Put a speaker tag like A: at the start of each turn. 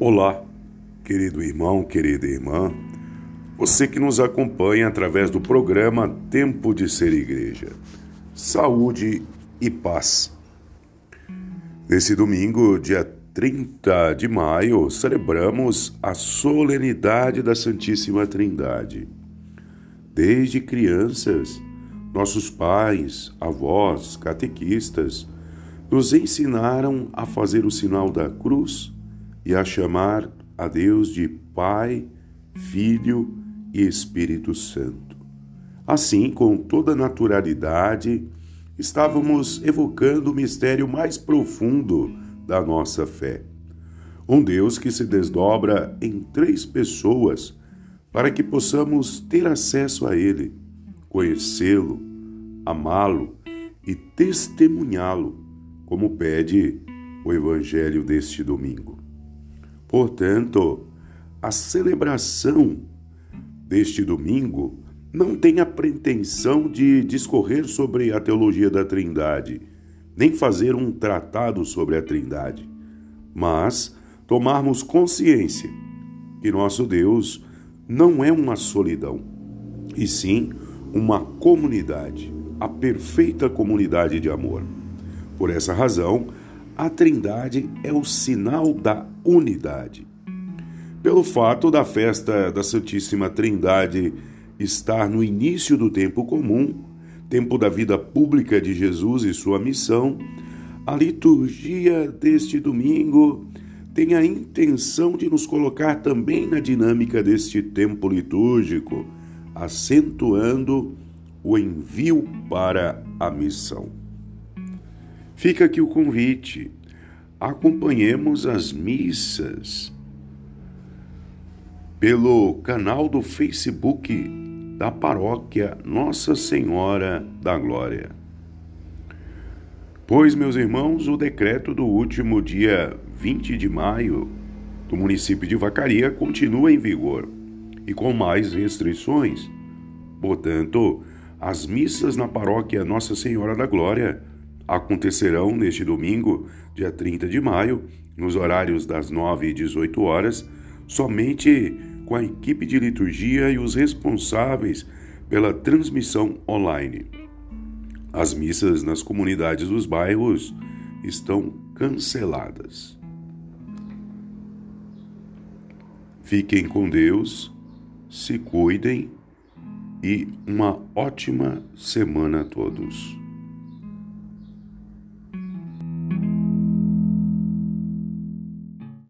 A: Olá, querido irmão, querida irmã, você que nos acompanha através do programa Tempo de Ser Igreja. Saúde e paz. Nesse domingo, dia 30 de maio, celebramos a solenidade da Santíssima Trindade. Desde crianças, nossos pais, avós, catequistas nos ensinaram a fazer o sinal da cruz e a chamar a Deus de Pai, Filho e Espírito Santo. Assim, com toda naturalidade, estávamos evocando o mistério mais profundo da nossa fé. Um Deus que se desdobra em três pessoas para que possamos ter acesso a Ele, conhecê-lo, amá-lo e testemunhá-lo, como pede o Evangelho deste domingo. Portanto, a celebração deste domingo não tem a pretensão de discorrer sobre a teologia da Trindade, nem fazer um tratado sobre a Trindade, mas tomarmos consciência que nosso Deus não é uma solidão, e sim uma comunidade, a perfeita comunidade de amor. Por essa razão, a Trindade é o sinal da unidade. Pelo fato da festa da Santíssima Trindade estar no início do tempo comum, tempo da vida pública de Jesus e sua missão, a liturgia deste domingo tem a intenção de nos colocar também na dinâmica deste tempo litúrgico, acentuando o envio para a missão. Fica aqui o convite. Acompanhemos as missas pelo canal do Facebook da paróquia Nossa Senhora da Glória. Pois, meus irmãos, o decreto do último dia 20 de maio do município de Vacaria continua em vigor e com mais restrições. Portanto, as missas na paróquia Nossa Senhora da Glória acontecerão neste domingo, dia 30 de maio, nos horários das 9 e 18 horas, somente com a equipe de liturgia e os responsáveis pela transmissão online. As missas nas comunidades dos bairros estão canceladas. Fiquem com Deus, se cuidem e uma ótima semana a todos.